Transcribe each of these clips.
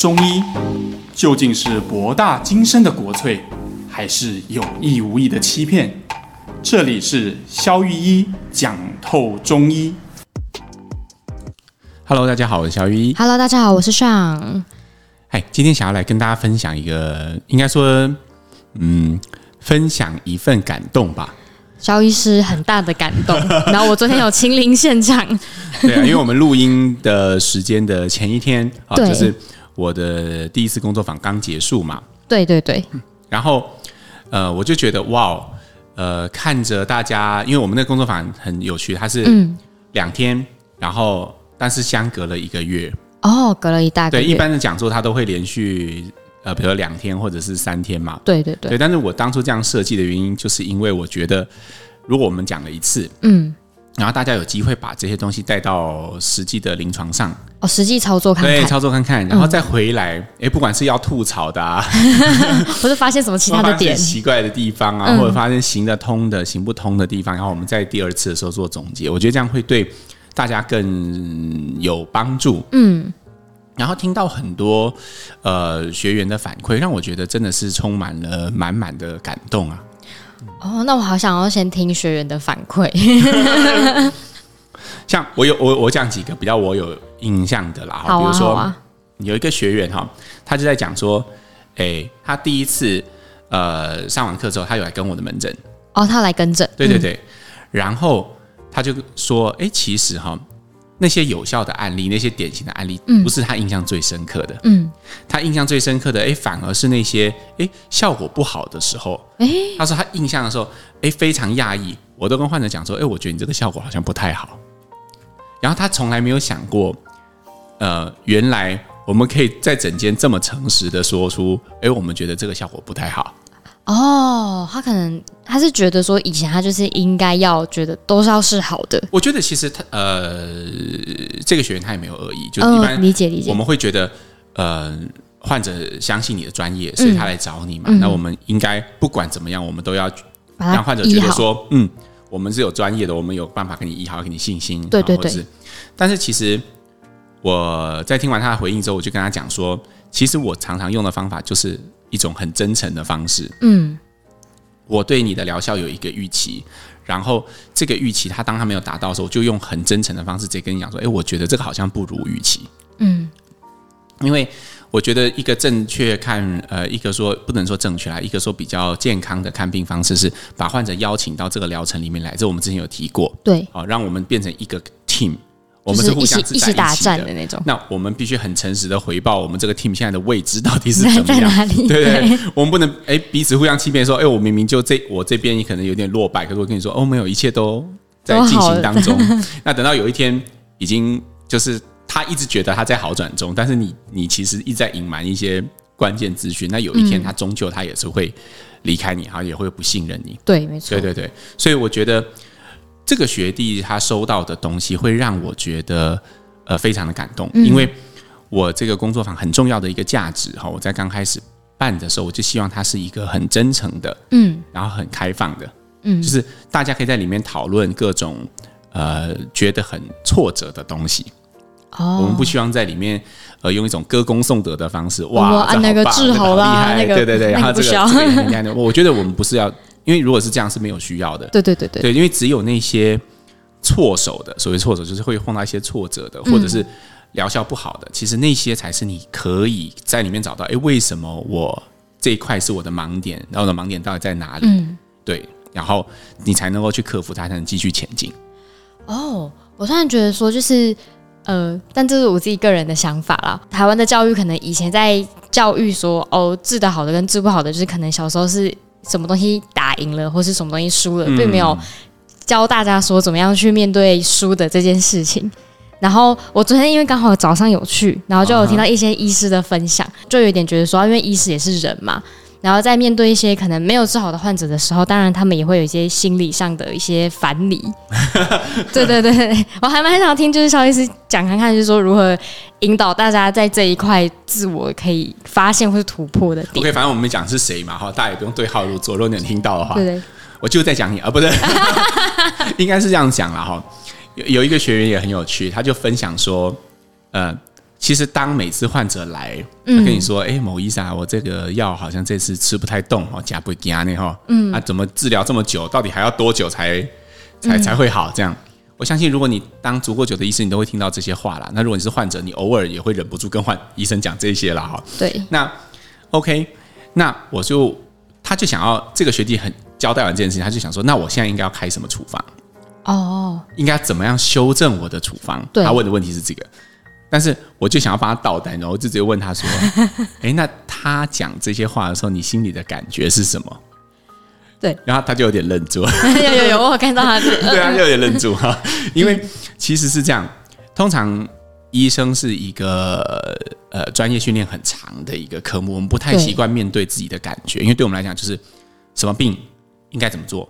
中医究竟是博大精深的国粹，还是有意无意的欺骗？这里是肖玉一讲透中医。Hello，大家好，我是肖玉一。Hello，大家好，我是尚。哎，今天想要来跟大家分享一个，应该说，嗯，分享一份感动吧。肖医师很大的感动，然后我昨天有亲临现场。对啊，因为我们录音的时间的前一天啊，就是我的第一次工作坊刚结束嘛。对对对。然后呃，我就觉得哇，呃，看着大家，因为我们那个工作坊很有趣，它是两天，嗯、然后但是相隔了一个月。哦，隔了一大个月。对，一般的讲座它都会连续呃，比如说两天或者是三天嘛。对对对。对，但是我当初这样设计的原因，就是因为我觉得，如果我们讲了一次，嗯，然后大家有机会把这些东西带到实际的临床上，哦，实际操作看看，对，操作看看，然后再回来，哎、嗯，不管是要吐槽的啊，或者发现什么其他的点奇怪的地方啊，嗯、或者发现行得通的、行不通的地方，然后我们在第二次的时候做总结，我觉得这样会对大家更有帮助。嗯。然后听到很多呃学员的反馈，让我觉得真的是充满了满满的感动啊！哦，那我好想要先听学员的反馈。像我有我我讲几个比较我有印象的啦，好啊，比如说，啊，有一个学员哈，他就在讲说，哎，他第一次呃上完课之后，他有来跟我的门诊哦，他来跟诊，对对对，嗯、然后他就说，哎，其实哈。那些有效的案例，那些典型的案例，不是他印象最深刻的。嗯，他印象最深刻的，哎，反而是那些哎效果不好的时候。哎，他说他印象的时候，哎，非常讶异。我都跟患者讲说，哎，我觉得你这个效果好像不太好。然后他从来没有想过，呃，原来我们可以在诊间这么诚实的说出，哎，我们觉得这个效果不太好。哦，他可能他是觉得说，以前他就是应该要觉得都是要是好的。我觉得其实他呃，这个学员他也没有恶意，就是一般、哦、理解理解。我们会觉得呃，患者相信你的专业，所以他来找你嘛。嗯、那我们应该不管怎么样，我们都要让患者觉得说，嗯，我们是有专业的，我们有办法给你医好，给你信心。对对对。但是其实我在听完他的回应之后，我就跟他讲说，其实我常常用的方法就是。一种很真诚的方式，嗯，我对你的疗效有一个预期，然后这个预期他当他没有达到的时候，我就用很真诚的方式直接跟你讲说，哎，我觉得这个好像不如预期，嗯，因为我觉得一个正确看，呃，一个说不能说正确啦，一个说比较健康的看病方式是把患者邀请到这个疗程里面来，这我们之前有提过，对，好，让我们变成一个 team。我们是互相一起，一起打战的那种。那我们必须很诚实的回报我们这个 team 现在的位置到底是怎么样？在哪里？对对，对，我们不能哎、欸、彼此互相欺骗说哎、欸、我明明就这我这边可能有点落败，可是我跟你说哦没有，一切都在进行当中。那等到有一天已经就是他一直觉得他在好转中，但是你你其实一直在隐瞒一些关键资讯。那有一天他终究他也是会离开你，哈，也会不信任你。对，没错。对对对，所以我觉得这个学弟他收到的东西会让我觉得。呃，非常的感动，因为我这个工作坊很重要的一个价值哈，我在刚开始办的时候，我就希望它是一个很真诚的，嗯，然后很开放的，嗯，就是大家可以在里面讨论各种呃觉得很挫折的东西。哦，我们不希望在里面呃用一种歌功颂德的方式，哇，按那个治好了，那个对对对，然后这个这个很厉害的，我觉得我们不是要，因为如果是这样是没有需要的，对对对对，对，因为只有那些。挫手的，所谓挫手就是会碰到一些挫折的，或者是疗效不好的。嗯、其实那些才是你可以在里面找到，哎，为什么我这一块是我的盲点？然后我的盲点到底在哪里？嗯、对，然后你才能够去克服它，才能继续前进。哦，我突然觉得说，就是呃，但这是我自己个人的想法啦。台湾的教育可能以前在教育说，哦，治得好的跟治不好的，就是可能小时候是什么东西打赢了，或是什么东西输了，并没有。教大家说怎么样去面对输的这件事情，然后我昨天因为刚好早上有去，然后就有听到一些医师的分享，就有点觉得说，因为医师也是人嘛，然后在面对一些可能没有治好的患者的时候，当然他们也会有一些心理上的一些反理。对对对，我还蛮想听，就是邵医师讲看看，就是说如何引导大家在这一块自我可以发现或是突破的点。OK，反正我们没讲是谁嘛，哈，大家也不用对号入座，如果你能听到的话。对对。我就在讲你啊，不对，应该是这样讲了哈。有有一个学员也很有趣，他就分享说，呃，其实当每次患者来，他跟你说：“哎、嗯，某医生啊，我这个药好像这次吃不太动哦，加不加呢？哈，嗯，啊，怎么治疗这么久？到底还要多久才才才会好？这样，我相信，如果你当足够久的医生，你都会听到这些话啦。那如果你是患者，你偶尔也会忍不住跟患医生讲这些啦。哈。对，那 OK，那我就他就想要这个学弟很交代完这件事情，他就想说：那我现在应该要开什么处方？哦，应该怎么样修正我的处方？对他问的问题是这个。但是我就想要帮他倒单，然后就直接问他说：“ 哎，那他讲这些话的时候，你心里的感觉是什么？”对，然后他就有点愣住。有有有，我看到他。对啊，就有点愣住哈，因为其实是这样，通常医生是一个呃专业训练很长的一个科目，我们不太习惯面对自己的感觉，因为对我们来讲，就是什么病应该怎么做。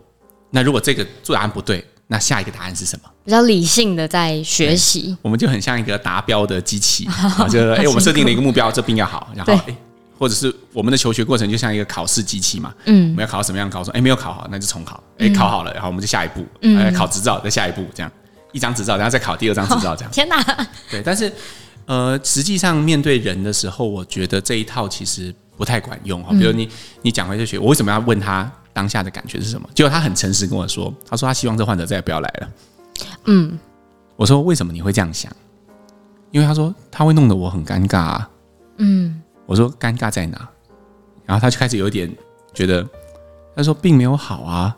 那如果这个做答案不对。那下一个答案是什么？比较理性的在学习，我们就很像一个达标的机器，就是哎，我们设定了一个目标，这病要好，然后哎，或者是我们的求学过程就像一个考试机器嘛，嗯，我们要考什么样的考试？哎，没有考好，那就重考，哎，考好了，然后我们就下一步，哎，考执照，再下一步，这样一张执照，然后再考第二张执照，这样。天哪！对，但是呃，实际上面对人的时候，我觉得这一套其实不太管用哈。比如你你讲回这学，我为什么要问他？当下的感觉是什么？结果他很诚实跟我说，他说他希望这患者再也不要来了。嗯，我说为什么你会这样想？因为他说他会弄得我很尴尬啊。嗯，我说尴尬在哪？然后他就开始有点觉得，他说并没有好啊，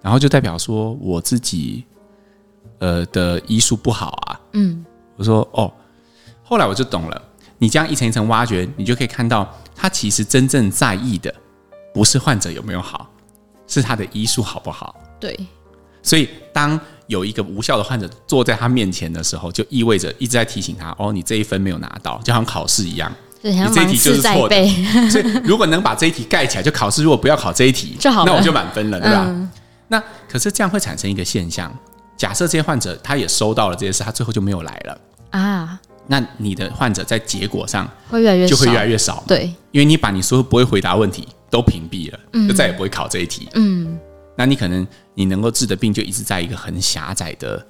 然后就代表说我自己呃的医术不好啊。嗯，我说哦，后来我就懂了。你这样一层一层挖掘，你就可以看到他其实真正在意的不是患者有没有好。是他的医术好不好？对，所以当有一个无效的患者坐在他面前的时候，就意味着一直在提醒他：哦，你这一分没有拿到，就像考试一样，你这一题就是错的。所以如果能把这一题盖起来，就考试如果不要考这一题，就好，那我就满分了，对吧？嗯、那可是这样会产生一个现象：假设这些患者他也收到了这些事，他最后就没有来了啊。那你的患者在结果上会越来越就会越来越少，对，因为你把你所有不会回答问题都屏蔽了，就再也不会考这一题。嗯，那你可能你能够治的病就一直在一个很狭窄的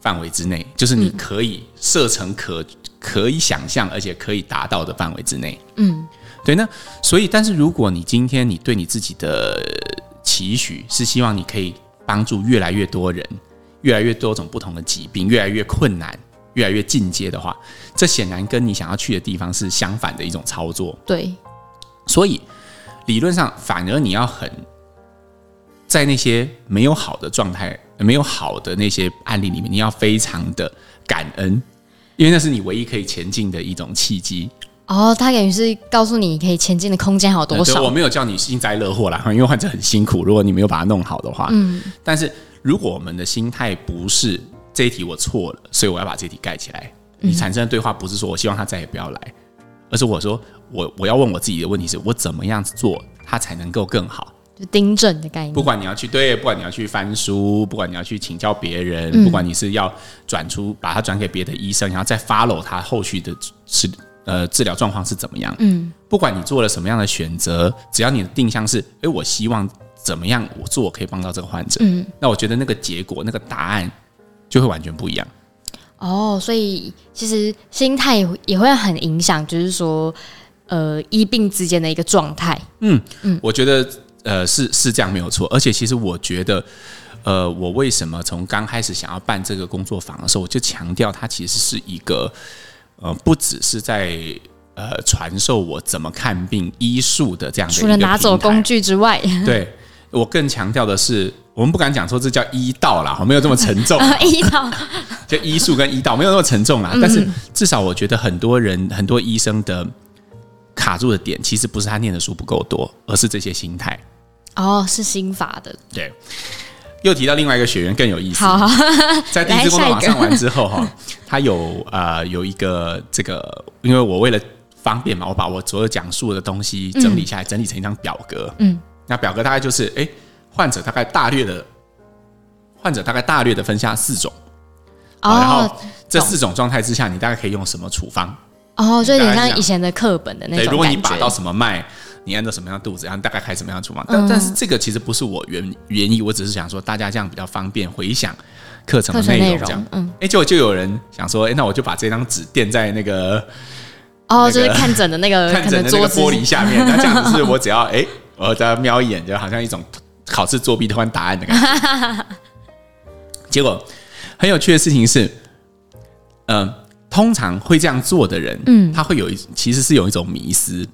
范围之内，就是你可以设成可可以想象而且可以达到的范围之内。嗯，对。那所以，但是如果你今天你对你自己的期许是希望你可以帮助越来越多人，越来越多种不同的疾病，越来越困难。越来越进阶的话，这显然跟你想要去的地方是相反的一种操作。对，所以理论上，反而你要很在那些没有好的状态、没有好的那些案例里面，你要非常的感恩，因为那是你唯一可以前进的一种契机。哦，他等于是告诉你可以前进的空间还有多少？我没有叫你幸灾乐祸啦，因为患者很辛苦。如果你没有把它弄好的话，嗯，但是如果我们的心态不是。这一题我错了，所以我要把这题盖起来。你产生的对话不是说我希望他再也不要来，而是我说我我要问我自己的问题是我怎么样子做他才能够更好？就订正的概念。不管你要去对，不管你要去翻书，不管你要去请教别人，不管你是要转出把它转给别的医生，然后再 follow 他后续的治呃治疗状况是怎么样？嗯，不管你做了什么样的选择，只要你的定向是，哎，我希望怎么样我做可以帮到这个患者，嗯，那我觉得那个结果那个答案。就会完全不一样哦，所以其实心态也会很影响，就是说，呃，医病之间的一个状态。嗯嗯，我觉得呃是是这样没有错，而且其实我觉得，呃，我为什么从刚开始想要办这个工作坊的时候，我就强调它其实是一个呃，不只是在呃传授我怎么看病医术的这样的一个，除了拿走工具之外，对。我更强调的是，我们不敢讲说这叫医道啦，没有这么沉重。医道就医术跟医道没有那么沉重啦，但是至少我觉得很多人很多医生的卡住的点，其实不是他念的书不够多，而是这些心态。哦，是心法的。对。又提到另外一个学员更有意思。好，在第一次工作坊上完之后哈，他有呃有一个这个，因为我为了方便嘛，我把我所有讲述的东西整理下来，整理成一张表格。嗯。那表格大概就是，哎，患者大概大略的，患者大概大略的分下四种，哦，然后这四种状态之下，你大概可以用什么处方？哦，就有点像以前的课本的那种。对，如果你把到什么脉，你按照什么样的肚子，然后大概开什么样的处方。但但是这个其实不是我原原意，我只是想说大家这样比较方便回想，课程的内容这样。嗯，哎，结果就有人想说，哎，那我就把这张纸垫在那个哦，那个、就是看诊的那个 看诊的那个玻璃下面，那这样子是 我只要哎，我再瞄一眼，就好像一种考试作弊偷看答案的感觉。结果很有趣的事情是，嗯、呃，通常会这样做的人，嗯，他会有一其实是有一种迷失。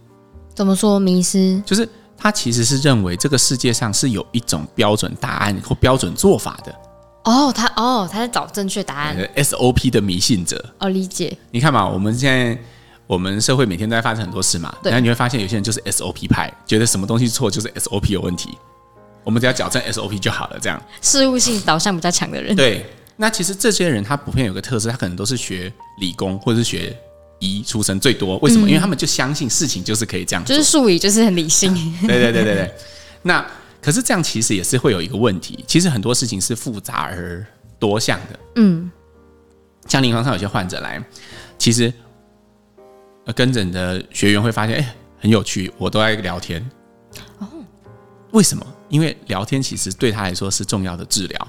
怎么说迷失？就是他其实是认为这个世界上是有一种标准答案或标准做法的。哦，他哦，他在找正确答案。SOP 的迷信者。哦，理解。你看嘛，我们现在我们社会每天都在发生很多事嘛，然后你会发现有些人就是 SOP 派，觉得什么东西错就是 SOP 有问题。我们只要矫正 SOP 就好了，这样事务性导向比较强的人。对，那其实这些人他普遍有个特色，他可能都是学理工或者是学医出身最多。为什么？嗯、因为他们就相信事情就是可以这样，就是数理就是很理性。对对对对对。那可是这样其实也是会有一个问题，其实很多事情是复杂而多项的。嗯，像临床上有些患者来，其实跟诊的学员会发现，哎，很有趣，我都在聊天。哦，为什么？因为聊天其实对他来说是重要的治疗，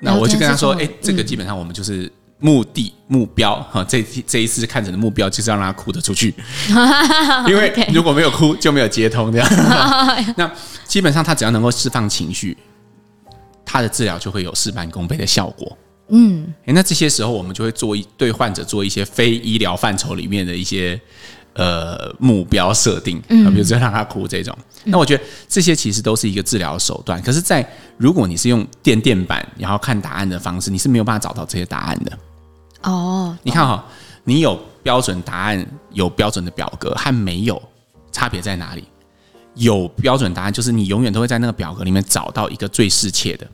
那我就跟他说：“哎，这个基本上我们就是目的目标哈，这这一次看诊的目标就是要让他哭得出去，因为如果没有哭就没有接通这样。那基本上他只要能够释放情绪，他的治疗就会有事半功倍的效果。嗯，那这些时候我们就会做一对患者做一些非医疗范畴里面的一些。”呃，目标设定嗯，比如说让他哭这种，嗯、那我觉得这些其实都是一个治疗手段。可是，在如果你是用电电板然后看答案的方式，你是没有办法找到这些答案的。哦，你看哈、哦，你有标准答案，有标准的表格，和没有差别在哪里？有标准答案就是你永远都会在那个表格里面找到一个最适切的。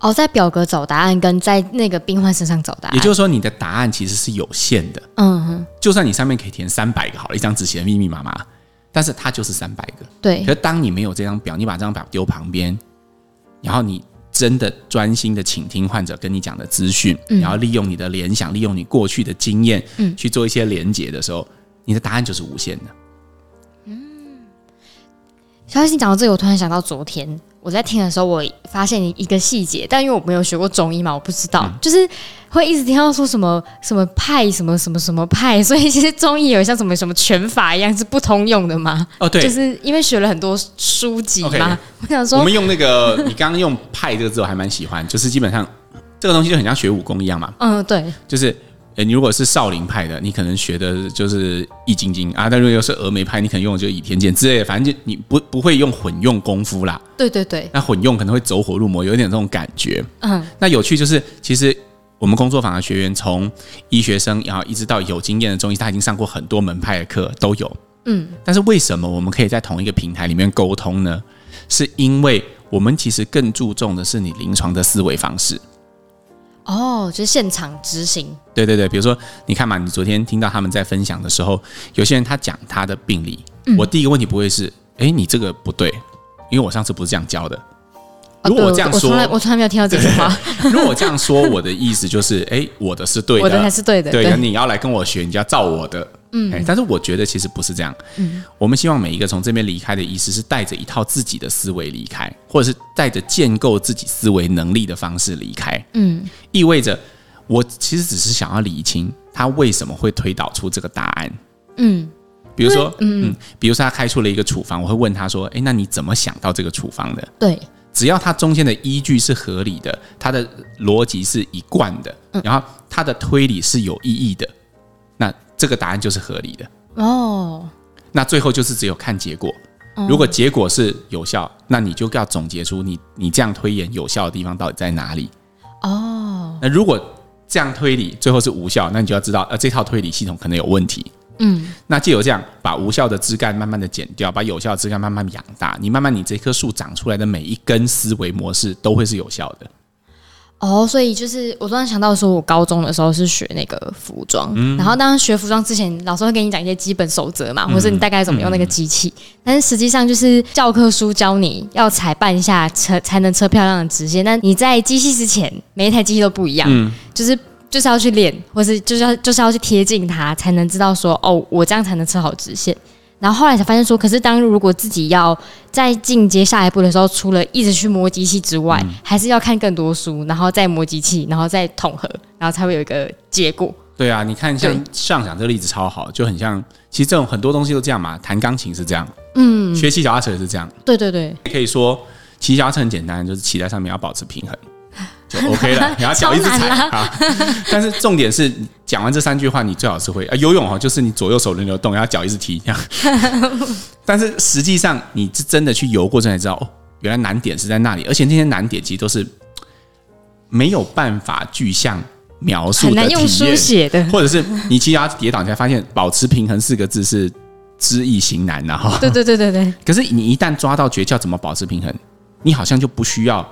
哦，在表格找答案，跟在那个病患身上找答案，也就是说，你的答案其实是有限的。嗯哼，就算你上面可以填三百个好了，一张纸写的密密麻麻，但是它就是三百个。对。可是当你没有这张表，你把这张表丢旁边，然后你真的专心的倾听患者跟你讲的资讯，嗯、然后利用你的联想，利用你过去的经验，嗯，去做一些连结的时候，你的答案就是无限的。嗯。小爱，你讲到这个，我突然想到昨天。我在听的时候，我发现一个细节，但因为我没有学过中医嘛，我不知道，嗯、就是会一直听到说什么什么派，什么什么什么派，所以其实中医有像什么什么拳法一样是不通用的吗？哦，对，就是因为学了很多书籍嘛。Okay, 我想说，我们用那个，你刚刚用派这个字，我还蛮喜欢，就是基本上这个东西就很像学武功一样嘛。嗯，对，就是。你如果是少林派的，你可能学的就是易筋经啊；但如果又是峨眉派，你可能用的就是倚天剑之类的。反正就你不不会用混用功夫啦。对对对。那混用可能会走火入魔，有一点这种感觉。嗯。那有趣就是，其实我们工作坊的学员，从医学生然后一直到有经验的中医，他已经上过很多门派的课，都有。嗯。但是为什么我们可以在同一个平台里面沟通呢？是因为我们其实更注重的是你临床的思维方式。哦，就是现场执行。对对对，比如说，你看嘛，你昨天听到他们在分享的时候，有些人他讲他的病例，嗯、我第一个问题不会是，哎，你这个不对，因为我上次不是这样教的。如果我这样说，我从来我从来没有听到这句话。如果我这样说，我的意思就是，哎，我的是对的，我的才是对的。对，你要来跟我学，你就要照我的。嗯，但是我觉得其实不是这样。嗯，我们希望每一个从这边离开的医师是带着一套自己的思维离开，或者是带着建构自己思维能力的方式离开。嗯，意味着我其实只是想要理清他为什么会推导出这个答案。嗯，比如说，嗯，比如说他开出了一个处方，我会问他说：“诶，那你怎么想到这个处方的？”对，只要他中间的依据是合理的，他的逻辑是一贯的，然后他的推理是有意义的。这个答案就是合理的哦。那最后就是只有看结果。如果结果是有效，那你就要总结出你你这样推演有效的地方到底在哪里哦。那如果这样推理最后是无效，那你就要知道呃这套推理系统可能有问题。嗯。那既有这样把无效的枝干慢慢的剪掉，把有效的枝干慢慢养大，你慢慢你这棵树长出来的每一根思维模式都会是有效的。哦，所以就是我突然想到说，我高中的时候是学那个服装，嗯、然后当时学服装之前，老师会给你讲一些基本守则嘛，嗯、或者你大概怎么用那个机器。嗯、但是实际上就是教科书教你要踩半下车才能车漂亮的直线，但你在机器之前，每一台机器都不一样，嗯、就是就是要去练，或是就是要就是要去贴近它，才能知道说哦，我这样才能车好直线。然后后来才发现说，可是当如果自己要再进阶下一步的时候，除了一直去磨机器之外，嗯、还是要看更多书，然后再磨机器，然后再统合，然后才会有一个结果。对啊，你看像上讲这个例子超好，就很像，其实这种很多东西都这样嘛。弹钢琴是这样，嗯，学骑脚踏车也是这样。对对对，可以说骑脚踏车很简单，就是骑在上面要保持平衡。就 OK 了，你要脚一直踩啊！但是重点是，讲完这三句话，你最好是会啊游泳哈，就是你左右手轮流动，然后脚一直踢这样。但是实际上，你是真的去游过，才知道哦，原来难点是在那里，而且那些难点其实都是没有办法具象描述的，很难用书写的，或者是你骑脚跌倒，你才发现“保持平衡”四个字是知易行难的哈。对对对对对。可是你一旦抓到诀窍，怎么保持平衡，你好像就不需要。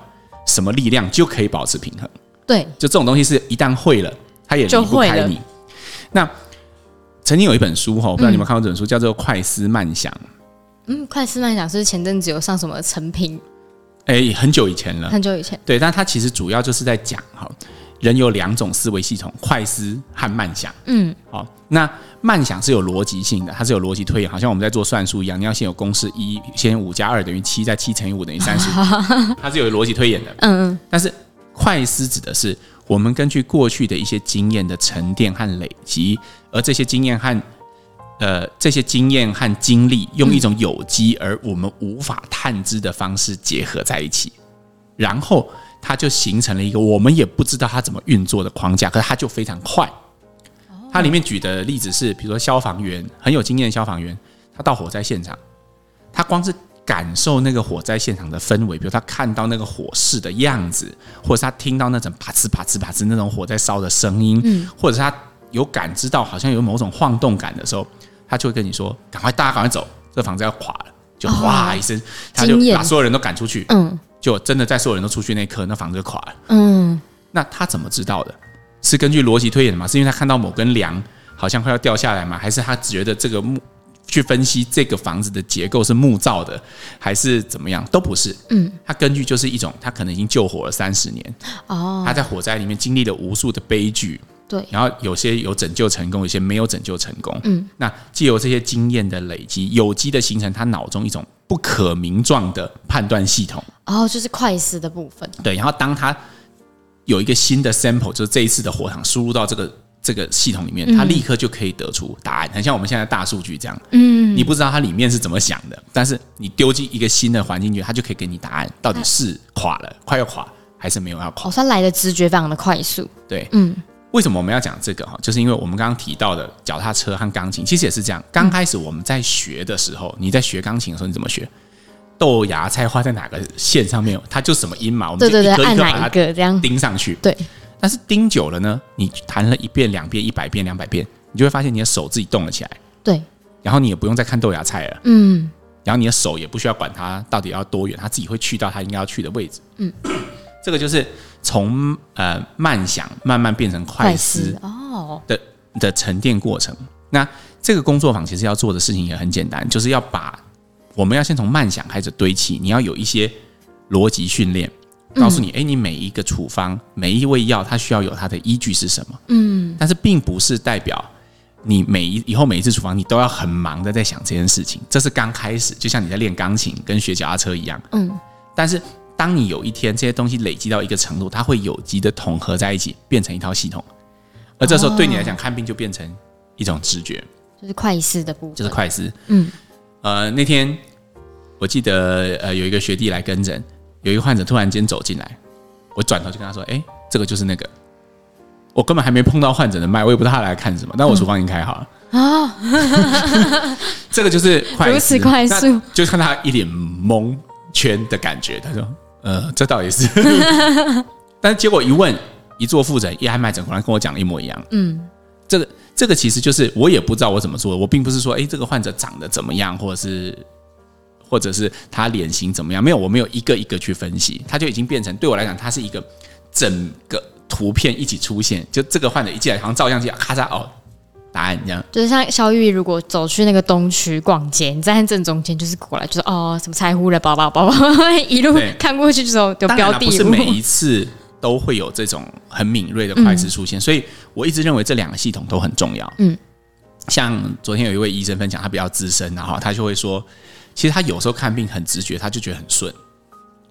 什么力量就可以保持平衡？对，就这种东西是一旦会了，它也离不开你。那曾经有一本书哈，我不知道你们看过这本书，叫做《快思慢想》。嗯，快思慢想是前阵子有上什么成品？哎，很久以前了，很久以前。对，但它其实主要就是在讲哈。人有两种思维系统，快思和慢想。嗯，好，那慢想是有逻辑性的，它是有逻辑推演，好像我们在做算术一样，你要先有公式一，先五加二等于七，再七乘以五等于三十，它是有逻辑推演的。嗯嗯。但是快思指的是我们根据过去的一些经验的沉淀和累积，而这些经验和呃这些经验和经历，用一种有机而我们无法探知的方式结合在一起，然后。它就形成了一个我们也不知道它怎么运作的框架，可是它就非常快。它里面举的例子是，比如说消防员很有经验的消防员，他到火灾现场，他光是感受那个火灾现场的氛围，比如他看到那个火势的样子，或者是他听到那种啪呲啪呲啪呲那种火在烧的声音，嗯或者是他有感知到好像有某种晃动感的时候，他就会跟你说：“赶快，大家赶快走，这房子要垮了。”就哗一声，他就把所有人都赶出去。嗯。就真的在所有人都出去那一刻，那房子就垮了。嗯，那他怎么知道的？是根据逻辑推演的吗？是因为他看到某根梁好像快要掉下来吗？还是他觉得这个木去分析这个房子的结构是木造的，还是怎么样？都不是。嗯，他根据就是一种，他可能已经救火了三十年。哦，他在火灾里面经历了无数的悲剧。对，然后有些有拯救成功，有些没有拯救成功。嗯，那借由这些经验的累积，有机的形成他脑中一种不可名状的判断系统。哦，就是快思的部分。对，然后当他有一个新的 sample，就是这一次的火场输入到这个这个系统里面，它立刻就可以得出答案。很像我们现在大数据这样。嗯，你不知道它里面是怎么想的，但是你丢进一个新的环境去，它就可以给你答案，到底是垮了，快要垮，还是没有要垮。哦，它来的直觉非常的快速。对，嗯。为什么我们要讲这个哈？就是因为我们刚刚提到的脚踏车和钢琴，其实也是这样。刚开始我们在学的时候，你在学钢琴的时候，你怎么学？豆芽菜画在哪个线上面，它就什么音嘛。我们就一个一个把它这样钉上去。对。但是钉久了呢，你弹了一遍、两遍、一百遍、两百遍，你就会发现你的手自己动了起来。对。然后你也不用再看豆芽菜了。嗯。然后你的手也不需要管它到底要多远，它自己会去到它应该要去的位置。嗯。这个就是。从呃慢想慢慢变成快思哦的的沉淀过程。那这个工作坊其实要做的事情也很简单，就是要把我们要先从慢想开始堆砌，你要有一些逻辑训练，告诉你，哎，你每一个处方每一味药它需要有它的依据是什么？嗯，但是并不是代表你每一以后每一次处方你都要很忙的在想这件事情，这是刚开始，就像你在练钢琴跟学脚踏车一样。嗯，但是。当你有一天这些东西累积到一个程度，它会有机的统合在一起，变成一套系统。而这时候对你来讲，看病就变成一种直觉，就是快思的部分。就是快思。嗯。呃，那天我记得呃有一个学弟来跟诊，有一个患者突然间走进来，我转头就跟他说：“哎，这个就是那个。”我根本还没碰到患者的脉，我也不知道他来看什么，但我处方已经开好了。啊、嗯。这个就是快，如此快速，就看他一脸蒙。圈的感觉，他说：“呃，这倒也是。”但是结果一问，一做复诊，一按脉诊，果然跟我讲的一模一样。嗯，这个这个其实就是我也不知道我怎么做。我并不是说，哎，这个患者长得怎么样，或者是或者是他脸型怎么样，没有，我没有一个一个去分析，他就已经变成对我来讲，他是一个整个图片一起出现。就这个患者一进来，好像照相机咔嚓哦。答案这样，就是像肖玉，如果走去那个东区逛街，你站在正中间，就是过来，就是哦，什么柴胡的包包包包，一路看过去之后就标的。不是每一次都会有这种很敏锐的快速出现，嗯、所以我一直认为这两个系统都很重要。嗯，像昨天有一位医生分享，他比较资深，然后他就会说，其实他有时候看病很直觉，他就觉得很顺，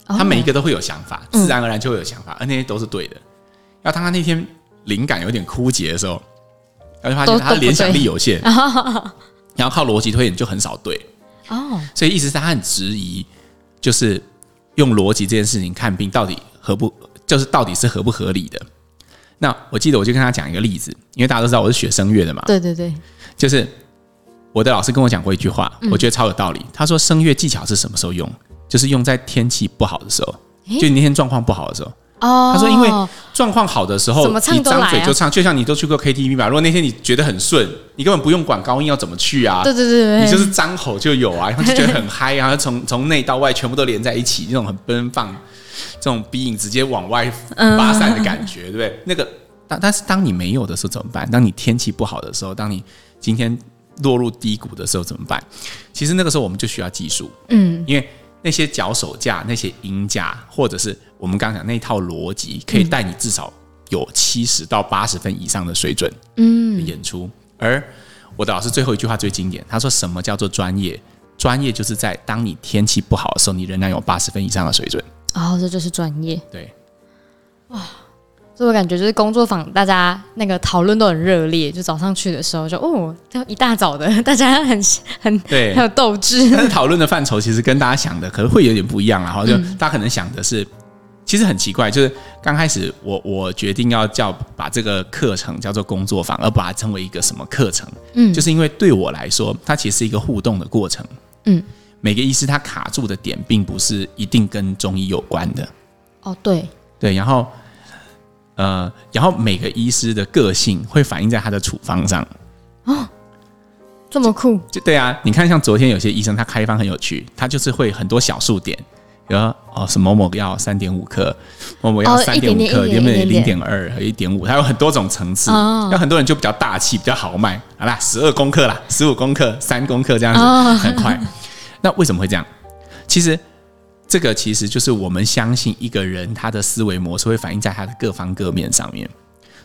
他每一个都会有想法，自然而然就会有想法，而那些都是对的。要当他那天灵感有点枯竭的时候，他就发现他的联想力有限，然后靠逻辑推演就很少对。哦，所以意思是他很质疑，就是用逻辑这件事情看病到底合不，就是到底是合不合理的。那我记得我就跟他讲一个例子，因为大家都知道我是学声乐的嘛。对对对，就是我的老师跟我讲过一句话，我觉得超有道理。他说声乐技巧是什么时候用？就是用在天气不好的时候，就你那天状况不好的时候。哦，他说因为状况好的时候，你张嘴就唱，就像你都去过 KTV 吧？如果那天你觉得很顺，你根本不用管高音要怎么去啊。对对对，你就是张口就有啊，然后就觉得很嗨然后，从从内到外全部都连在一起，那种很奔放，这种鼻影直接往外发散的感觉，对不对？那个。但但是当你没有的时候怎么办？当你天气不好的时候，当你今天落入低谷的时候怎么办？其实那个时候我们就需要技术，嗯，因为那些脚手架、那些音架，或者是我们刚刚讲那一套逻辑，可以带你至少有七十到八十分以上的水准，嗯，演出。而我的老师最后一句话最经典，他说：“什么叫做专业？专业就是在当你天气不好的时候，你仍然有八十分以上的水准。”哦，这就是专业。对，哇。所以我感觉就是工作坊，大家那个讨论都很热烈。就早上去的时候就，就哦，就一大早的，大家很很对，很有斗志。但是讨论的范畴其实跟大家想的可能会有点不一样啊。然后就大家可能想的是，其实很奇怪，就是刚开始我我决定要叫把这个课程叫做工作坊，而把它称为一个什么课程？嗯，就是因为对我来说，它其实是一个互动的过程。嗯，每个医师他卡住的点，并不是一定跟中医有关的。哦，对对，然后。呃，然后每个医师的个性会反映在他的处方上。哦，这么酷？就，就对啊，你看，像昨天有些医生他开方很有趣，他就是会很多小数点，比如说哦，什么某某要三点五克，某某要三点五克，原本零点二和一点五，他有很多种层次。哦，有很多人就比较大气，比较豪迈，好啦，十二公克啦，十五公克，三公克这样子，哦，很快。那为什么会这样？其实。这个其实就是我们相信一个人他的思维模式会反映在他的各方各面上面，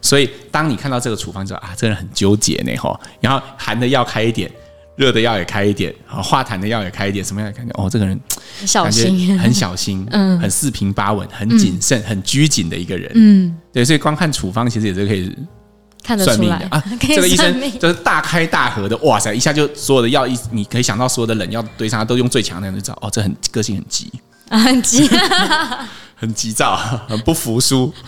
所以当你看到这个处方之后啊，这个人很纠结呢吼，然后寒的药开一点，热的药也开一点，啊化痰的药也开一点，什么样的感觉？哦，这个人小心，很小心，嗯，很四平八稳，很谨慎，很拘谨的一个人，嗯，对，所以光看处方其实也是可以看得出来的啊。这个医生就是大开大合的，哇塞，一下就所有的药一，你可以想到所有的冷药堆上，他都用最强的，就知道哦，这很个性很急。很急，很急躁，很不服输。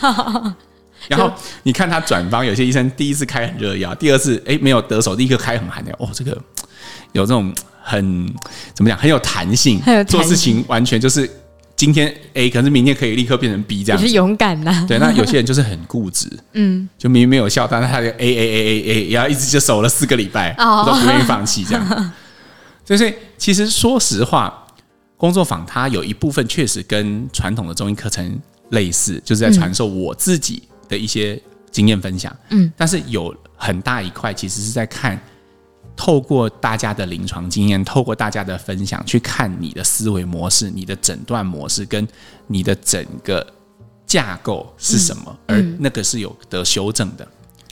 然后你看他转方，有些医生第一次开很热药，第二次哎没有得手，立刻开很寒的。哦，这个 有这种很怎么讲，很有弹性，做事情完全就是今天 A，可是明天可以立刻变成 B 这样。是勇敢呐。对，那有些人就是很固执，嗯，就明明没有效，但是他就 A A A A A，然后一直就守了四个礼拜，都不愿意放弃这样。所以其实说实话。工作坊它有一部分确实跟传统的中医课程类似，就是在传授我自己的一些经验分享。嗯，但是有很大一块其实是在看，透过大家的临床经验，透过大家的分享，去看你的思维模式、你的诊断模式跟你的整个架构是什么，而那个是有得修正的。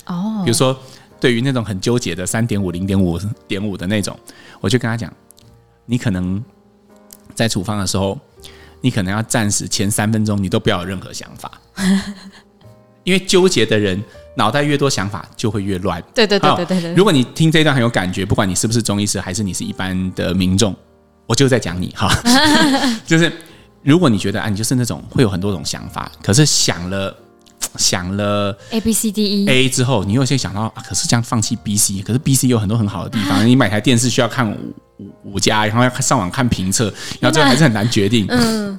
哦，比如说对于那种很纠结的三点五、零点五点五的那种，我就跟他讲，你可能。在处方的时候，你可能要暂时前三分钟你都不要有任何想法，因为纠结的人脑袋越多想法就会越乱。对对对对对对。如果你听这一段很有感觉，不管你是不是中医师，还是你是一般的民众，我就在讲你哈，就是如果你觉得啊，你就是那种会有很多种想法，可是想了。想了 A B C D E A 之后，你又先想到，可是这样放弃 B C，可是 B C 有很多很好的地方。你买台电视需要看五家，然后要上网看评测，然后最后还是很难决定。嗯，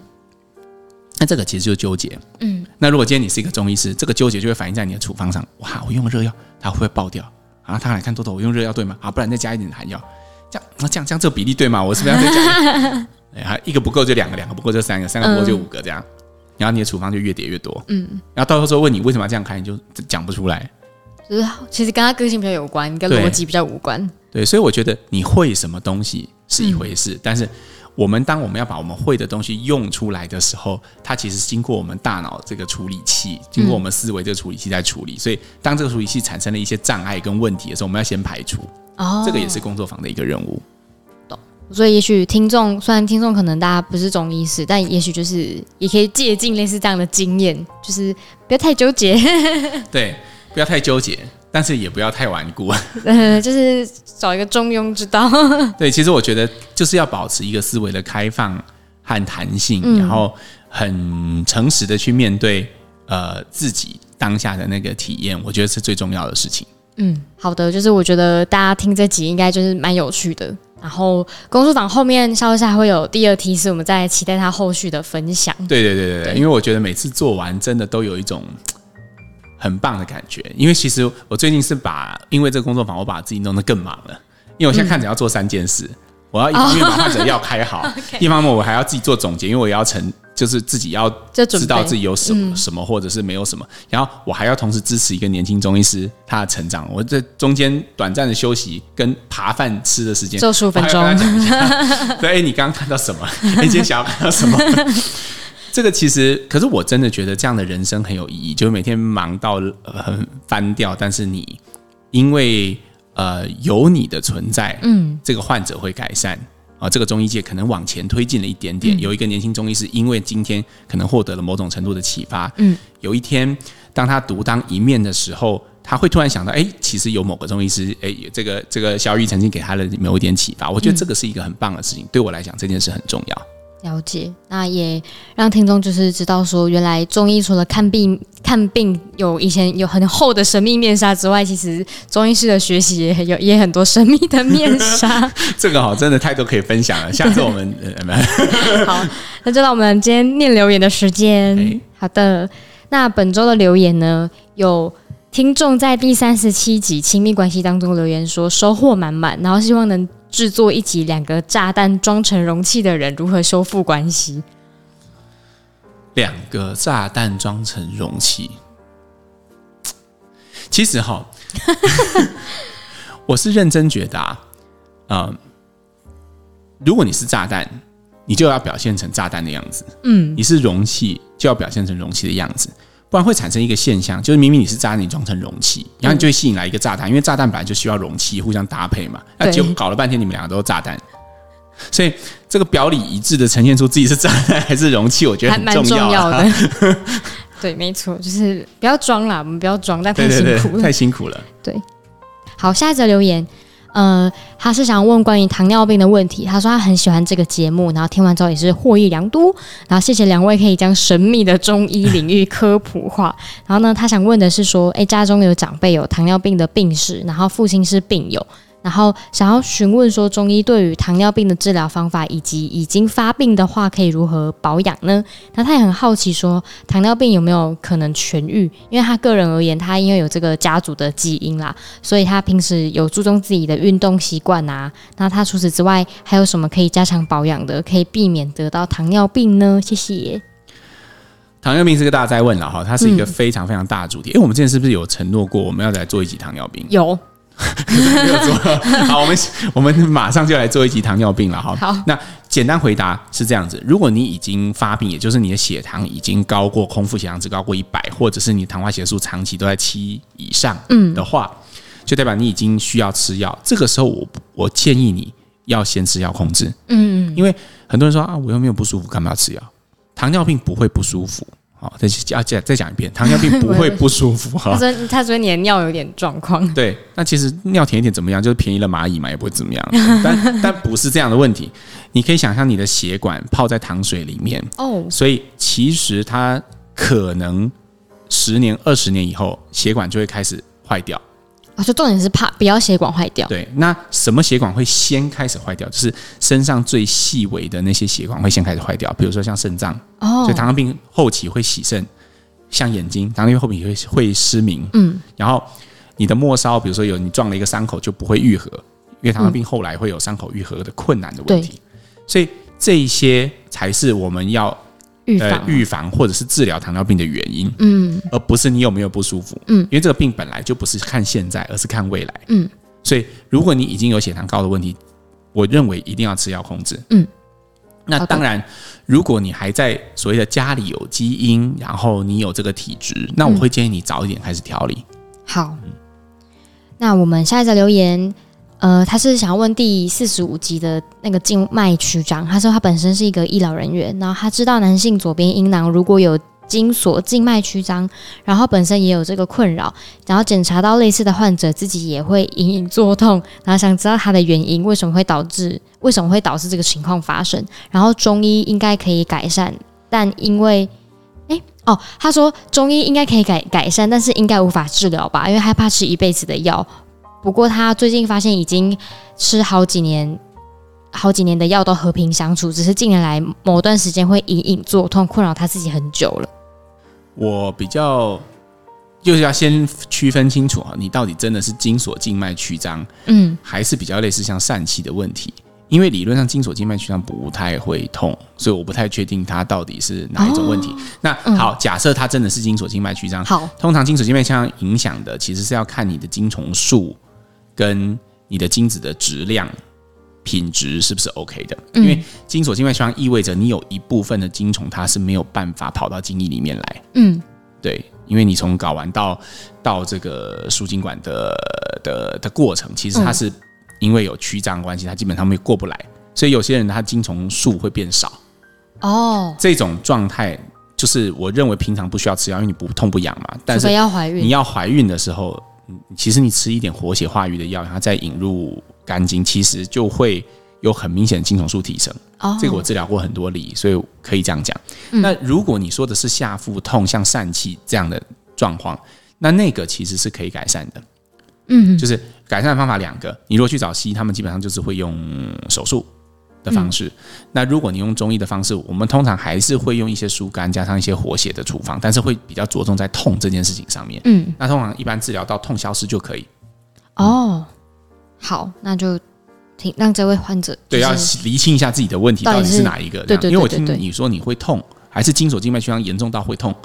那这个其实就是纠结。嗯，那如果今天你是一个中医师，这个纠结就会反映在你的处方上。哇，我用热药，它会不会爆掉？啊，他来看多多，我用热药对吗？啊，不然再加一点寒药，这样那这样这样这个比例对吗？我是不是要再加？哎，一个不够就两个，两个不够就三个，三个不够就五个，这样。然后你的处方就越叠越多，嗯，然后到时候问你为什么要这样开，你就讲不出来。就是其实跟他个性比较有关，跟逻辑比较无关。对，所以我觉得你会什么东西是一回事，嗯、但是我们当我们要把我们会的东西用出来的时候，它其实经过我们大脑这个处理器，经过我们思维这个处理器在处理。所以，当这个处理器产生了一些障碍跟问题的时候，我们要先排除。哦，这个也是工作坊的一个任务。懂。所以，也许听众虽然听众可能大家不是中医师，但也许就是也可以借鉴类似这样的经验，就是不要太纠结。对，不要太纠结。但是也不要太顽固，呃，就是找一个中庸之道。对，其实我觉得就是要保持一个思维的开放和弹性，嗯、然后很诚实的去面对呃自己当下的那个体验，我觉得是最重要的事情。嗯，好的，就是我觉得大家听这集应该就是蛮有趣的。然后工作坊后面稍后还会有第二题，是我们在期待他后续的分享。对对对对对，因为我觉得每次做完真的都有一种。很棒的感觉，因为其实我最近是把，因为这个工作坊，我把自己弄得更忙了。因为我现在看着要做三件事，嗯、我要一方面把患者要开好，哦、一方面我还要自己做总结，因为我要成，就是自己要知道自己有什么、嗯、什么，或者是没有什么，然后我还要同时支持一个年轻中医师他的成长。我这中间短暂的休息跟扒饭吃的时间，做十五分钟。对，你刚刚看到什么？你今天想要看到什么？这个其实，可是我真的觉得这样的人生很有意义，就是每天忙到很翻掉，但是你因为呃有你的存在，嗯，这个患者会改善啊，这个中医界可能往前推进了一点点。有一个年轻中医师，因为今天可能获得了某种程度的启发，嗯，有一天当他独当一面的时候，他会突然想到，哎，其实有某个中医师，哎，这个这个小雨曾经给他的某一点启发，我觉得这个是一个很棒的事情，对我来讲这件事很重要。了解，那也让听众就是知道说，原来中医除了看病看病有以前有很厚的神秘面纱之外，其实中医师的学习也有也很多神秘的面纱。这个好，真的太多可以分享了。下次我们 好，那就到我们今天念留言的时间。欸、好的，那本周的留言呢，有听众在第三十七集亲密关系当中留言说收获满满，然后希望能。制作一集两个炸弹装成容器的人如何修复关系？两个炸弹装成容器，其实哈，我是认真觉得啊，嗯，如果你是炸弹，你就要表现成炸弹的样子；嗯，你是容器，就要表现成容器的样子。不然会产生一个现象，就是明明你是炸弹，你装成容器，然后你就会吸引来一个炸弹，因为炸弹本来就需要容器互相搭配嘛。那结果搞了半天，你们两个都是炸弹，所以这个表里一致的呈现出自己是炸弹还是容器，我觉得很重要，要的。对，没错，就是不要装啦，我们不要装，但太辛苦了，太辛苦了。对，好，下一则留言。呃，他是想问关于糖尿病的问题。他说他很喜欢这个节目，然后听完之后也是获益良多。然后谢谢两位可以将神秘的中医领域科普化。然后呢，他想问的是说，诶，家中有长辈有糖尿病的病史，然后父亲是病友。然后想要询问说，中医对于糖尿病的治疗方法，以及已经发病的话可以如何保养呢？那他也很好奇说，糖尿病有没有可能痊愈？因为他个人而言，他因为有这个家族的基因啦，所以他平时有注重自己的运动习惯啊。那他除此之外，还有什么可以加强保养的，可以避免得到糖尿病呢？谢谢。糖尿病是个大灾问了哈，它是一个非常非常大的主题。因为、嗯、我们之前是不是有承诺过，我们要来做一集糖尿病？有。没有做好，我们我们马上就来做一集糖尿病了哈。好，那简单回答是这样子：如果你已经发病，也就是你的血糖已经高过空腹血糖值高过一百，或者是你糖化血素长期都在七以上的话，嗯、就代表你已经需要吃药。这个时候我，我我建议你要先吃药控制。嗯，因为很多人说啊，我又没有不舒服，干嘛要吃药？糖尿病不会不舒服。好，再讲再再讲一遍，糖尿病 不会不舒服哈。他说他说你的尿有点状况。对，那其实尿甜一点怎么样？就是便宜了蚂蚁嘛，也不会怎么样。但 但不是这样的问题。你可以想象你的血管泡在糖水里面哦，所以其实它可能十年、二十年以后，血管就会开始坏掉。啊，就重点是怕不要血管坏掉。对，那什么血管会先开始坏掉？就是身上最细微的那些血管会先开始坏掉，比如说像肾脏。哦。所以糖尿病后期会洗肾，像眼睛，糖尿病后期会会失明。嗯。然后你的末梢，比如说有你撞了一个伤口，就不会愈合，因为糖尿病后来会有伤口愈合的困难的问题。嗯、所以这一些才是我们要。预防、呃、预防或者是治疗糖尿病的原因，嗯，而不是你有没有不舒服，嗯，因为这个病本来就不是看现在，而是看未来，嗯，所以如果你已经有血糖高的问题，我认为一定要吃药控制，嗯，那当然，如果你还在所谓的家里有基因，然后你有这个体质，那我会建议你早一点开始调理。嗯、好，那我们下一则留言，呃，他是想要问第四十五集的那个静脉曲张。他说他本身是一个医疗人员，然后他知道男性左边阴囊如果有。精索静脉曲张，然后本身也有这个困扰，然后检查到类似的患者自己也会隐隐作痛，然后想知道他的原因，为什么会导致为什么会导致这个情况发生？然后中医应该可以改善，但因为诶哦，他说中医应该可以改改善，但是应该无法治疗吧，因为害怕吃一辈子的药。不过他最近发现已经吃好几年。好几年的药都和平相处，只是近年来某段时间会隐隐作痛，困扰他自己很久了。我比较就是要先区分清楚啊，你到底真的是精索静脉曲张，嗯，还是比较类似像疝气的问题？因为理论上精索静脉曲张不太会痛，所以我不太确定它到底是哪一种问题。哦、那好，假设它真的是精索静脉曲张，好，通常精索静脉曲张影响的其实是要看你的精虫数跟你的精子的质量。品质是不是 OK 的？因为精索静脉曲张意味着你有一部分的精虫它是没有办法跑到精液里面来。嗯，对，因为你从睾丸到到这个输精管的的的过程，其实它是因为有曲张关系，它基本上没过不来。所以有些人他精虫数会变少。哦，这种状态就是我认为平常不需要吃药，因为你不痛不痒嘛。但是要怀孕，你要怀孕的时候，其实你吃一点活血化瘀的药，然后再引入。肝经其实就会有很明显的精虫数提升，哦，这个我治疗过很多例，所以可以这样讲。嗯、那如果你说的是下腹痛，像疝气这样的状况，那那个其实是可以改善的。嗯，就是改善的方法两个，你如果去找西医，他们基本上就是会用手术的方式。嗯、那如果你用中医的方式，我们通常还是会用一些疏肝加上一些活血的处方，但是会比较着重在痛这件事情上面。嗯，那通常一般治疗到痛消失就可以。哦。好，那就听让这位患者对要厘清一下自己的问题到底是哪一个，对对，因为我听你说你会痛，还是经索静脉曲张严重到会痛，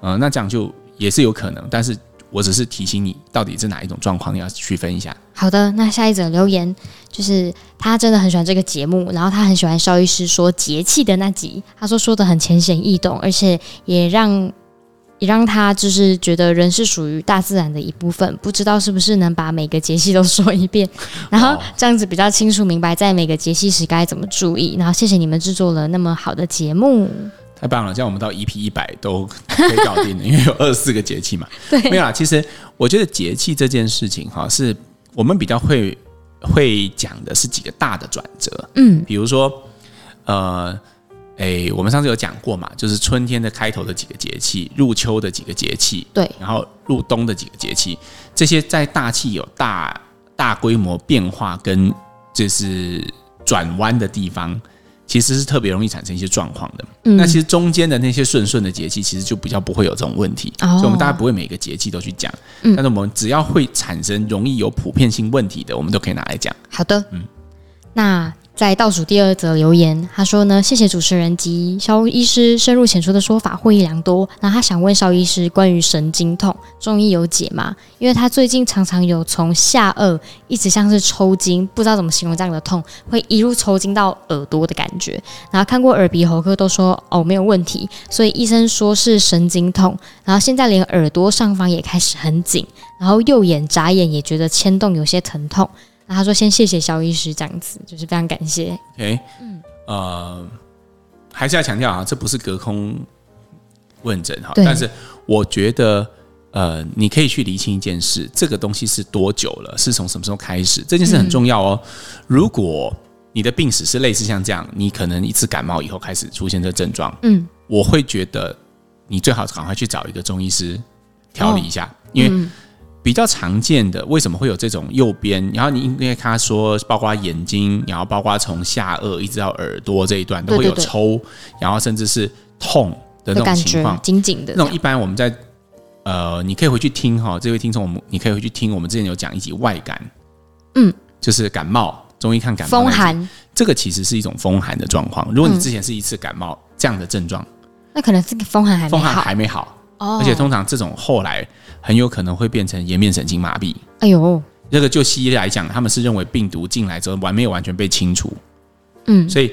呃，那这样就也是有可能，但是我只是提醒你到底是哪一种状况，你要区分一下。好的，那下一则留言就是他真的很喜欢这个节目，然后他很喜欢邵医师说节气的那集，他说说的很浅显易懂，而且也让。也让他就是觉得人是属于大自然的一部分，不知道是不是能把每个节气都说一遍，然后这样子比较清楚明白在每个节气时该怎么注意。然后谢谢你们制作了那么好的节目，太棒了！这样我们到 EP 一百都可以搞定了，因为有二十四个节气嘛。对，没有啦。其实我觉得节气这件事情哈，是我们比较会会讲的是几个大的转折，嗯，比如说呃。诶，我们上次有讲过嘛，就是春天的开头的几个节气，入秋的几个节气，对，然后入冬的几个节气，这些在大气有大大规模变化跟就是转弯的地方，其实是特别容易产生一些状况的。嗯，那其实中间的那些顺顺的节气，其实就比较不会有这种问题，哦，所以我们大家不会每个节气都去讲，嗯，但是我们只要会产生容易有普遍性问题的，我们都可以拿来讲。好的，嗯，那。在倒数第二则留言，他说呢，谢谢主持人及萧医师深入浅出的说法，获益良多。那他想问萧医师关于神经痛，中医有解吗？因为他最近常常有从下颚一直像是抽筋，不知道怎么形容这样的痛，会一路抽筋到耳朵的感觉。然后看过耳鼻喉科都说哦没有问题，所以医生说是神经痛。然后现在连耳朵上方也开始很紧，然后右眼眨眼也觉得牵动有些疼痛。那他说：“先谢谢肖医师，这样子就是非常感谢。” OK，嗯，呃，还是要强调啊，这不是隔空问诊哈。但是我觉得，呃，你可以去厘清一件事：这个东西是多久了？是从什么时候开始？这件事很重要哦。嗯、如果你的病史是类似像这样，你可能一次感冒以后开始出现这症状，嗯，我会觉得你最好赶快去找一个中医师调理一下，哦、因为。嗯比较常见的，为什么会有这种右边？然后你应该他说，包括眼睛，然后包括从下颚一直到耳朵这一段都会有抽，对对对，然后甚至是痛的那种情况，紧紧的。那种一般我们在呃，你可以回去听哈，这位听众，我们你可以回去听我们之前有讲一集外感，嗯，就是感冒，中医看感冒，风寒，这个其实是一种风寒的状况。如果你之前是一次感冒这样的症状，那可能是风寒还没好，风寒还没好。而且通常这种后来很有可能会变成颜面神经麻痹。哎呦，这个就西医来讲，他们是认为病毒进来之后完没有完全被清除。嗯，所以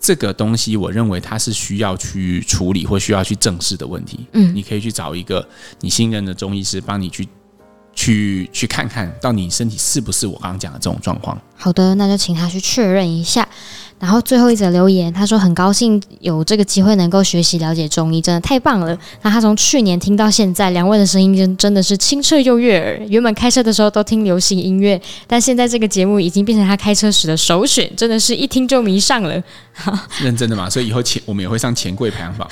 这个东西，我认为它是需要去处理或需要去正视的问题。嗯，你可以去找一个你信任的中医师，帮你去去去看看到你身体是不是我刚刚讲的这种状况。好的，那就请他去确认一下。然后最后一则留言，他说很高兴有这个机会能够学习了解中医，真的太棒了。那他从去年听到现在，两位的声音真真的是清澈又悦耳。原本开车的时候都听流行音乐，但现在这个节目已经变成他开车时的首选，真的是一听就迷上了。认真的嘛？所以以后钱我们也会上钱柜排行榜。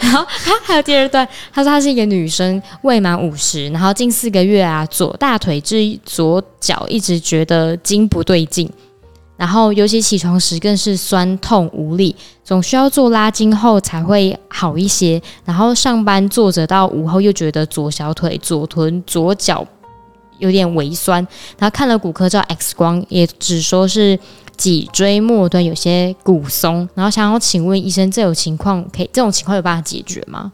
然后他还有第二段，他说他是一个女生，未满五十，然后近四个月啊，左大腿至左脚一直觉得筋不对劲。然后，尤其起床时更是酸痛无力，总需要做拉筋后才会好一些。然后上班坐着到午后，又觉得左小腿、左臀、左脚有点微酸。然后看了骨科照 X 光，也只说是脊椎末端有些骨松。然后想要请问医生，这种情况可以这种情况有办法解决吗？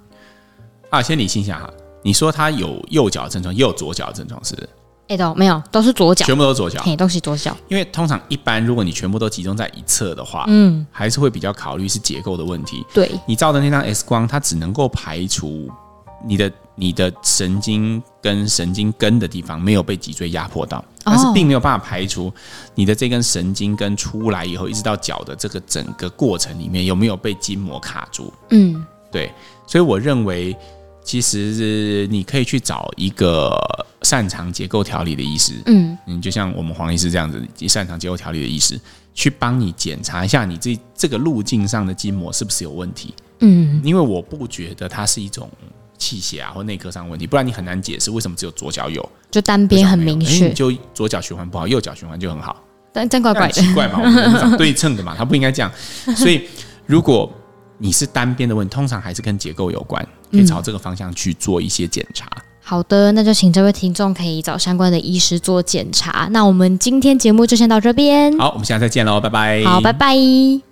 啊，先理清一下哈，你说他有右脚症状，也有左脚症状，是不是？哎，都没有，都是左脚，全部都是左脚，嘿，都是左脚。因为通常一般，如果你全部都集中在一侧的话，嗯，还是会比较考虑是结构的问题。对，你照的那张 X 光，它只能够排除你的你的神经跟神经根的地方没有被脊椎压迫到，但是并没有办法排除你的这根神经根出来以后，一直到脚的这个整个过程里面有没有被筋膜卡住。嗯，对，所以我认为。其实是你可以去找一个擅长结构调理的医师，嗯，嗯，就像我们黄医师这样子，擅长结构调理的医师，去帮你检查一下你这这个路径上的筋膜是不是有问题，嗯，因为我不觉得它是一种器械啊或内科上的问题，不然你很难解释为什么只有左脚有，就单边很明确，你就左脚循环不好，右脚循环就很好，但真怪怪的，奇怪嘛，我们长对称的嘛，它不应该这样，所以如果。你是单边的问题，通常还是跟结构有关，可以朝这个方向去做一些检查。嗯。好的，那就请这位听众可以找相关的医师做检查。那我们今天节目就先到这边。好，我们下次再见喽，拜拜。好，拜拜。